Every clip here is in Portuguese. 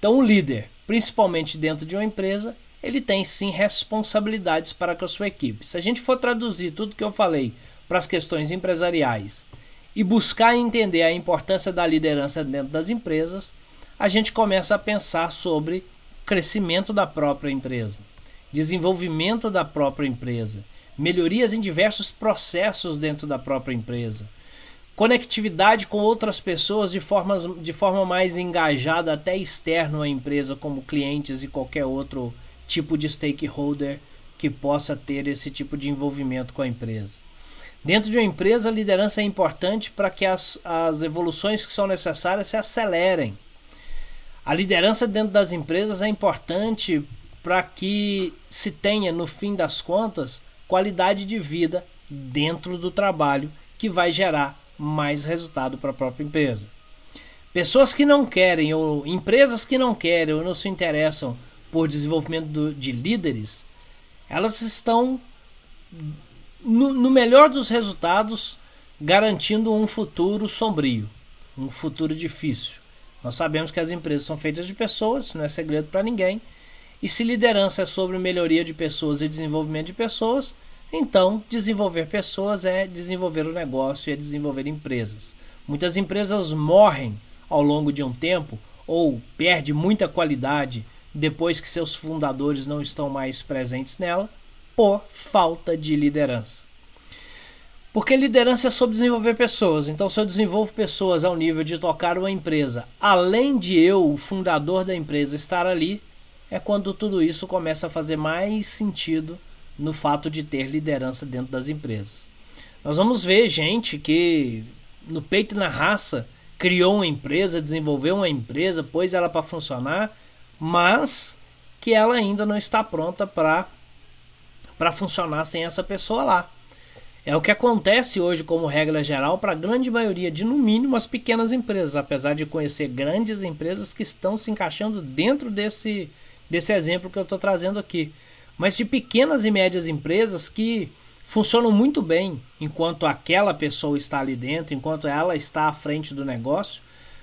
Então, o líder, principalmente dentro de uma empresa, ele tem sim responsabilidades para com a sua equipe. Se a gente for traduzir tudo que eu falei para as questões empresariais e buscar entender a importância da liderança dentro das empresas, a gente começa a pensar sobre crescimento da própria empresa, desenvolvimento da própria empresa, melhorias em diversos processos dentro da própria empresa, conectividade com outras pessoas de, formas, de forma mais engajada, até externo à empresa, como clientes e qualquer outro tipo de stakeholder que possa ter esse tipo de envolvimento com a empresa. Dentro de uma empresa, a liderança é importante para que as, as evoluções que são necessárias se acelerem. A liderança dentro das empresas é importante para que se tenha, no fim das contas, qualidade de vida dentro do trabalho que vai gerar mais resultado para a própria empresa. Pessoas que não querem, ou empresas que não querem ou não se interessam por desenvolvimento do, de líderes, elas estão, no, no melhor dos resultados, garantindo um futuro sombrio, um futuro difícil. Nós sabemos que as empresas são feitas de pessoas, isso não é segredo para ninguém. E se liderança é sobre melhoria de pessoas e desenvolvimento de pessoas, então desenvolver pessoas é desenvolver o negócio e é desenvolver empresas. Muitas empresas morrem ao longo de um tempo ou perde muita qualidade depois que seus fundadores não estão mais presentes nela, por falta de liderança. Porque liderança é sobre desenvolver pessoas. Então, se eu desenvolvo pessoas ao nível de tocar uma empresa, além de eu, o fundador da empresa, estar ali, é quando tudo isso começa a fazer mais sentido no fato de ter liderança dentro das empresas. Nós vamos ver gente que, no peito e na raça, criou uma empresa, desenvolveu uma empresa, pôs ela para funcionar mas que ela ainda não está pronta para para funcionar sem essa pessoa lá. É o que acontece hoje como regra geral para a grande maioria de no mínimo as pequenas empresas, apesar de conhecer grandes empresas que estão se encaixando dentro desse desse exemplo que eu estou trazendo aqui. Mas de pequenas e médias empresas que funcionam muito bem enquanto aquela pessoa está ali dentro, enquanto ela está à frente do negócio,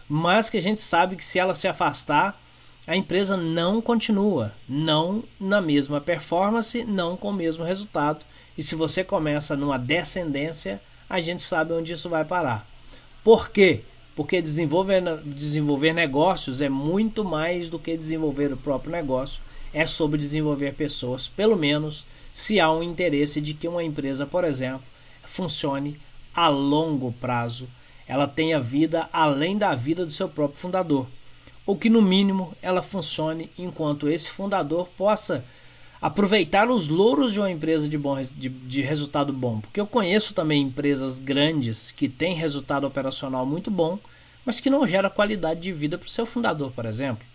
mas que a gente sabe que se ela se afastar, a empresa não continua, não na mesma performance, não com o mesmo resultado. E se você começa numa descendência, a gente sabe onde isso vai parar. Por quê? Porque desenvolver, desenvolver negócios é muito mais do que desenvolver o próprio negócio, é sobre desenvolver pessoas, pelo menos se há um interesse de que uma empresa, por exemplo, funcione a longo prazo, ela tenha vida além da vida do seu próprio fundador. Ou que no mínimo ela funcione enquanto esse fundador possa aproveitar os louros de uma empresa de, bom, de, de resultado bom. Porque eu conheço também empresas grandes que têm resultado operacional muito bom, mas que não gera qualidade de vida para o seu fundador, por exemplo.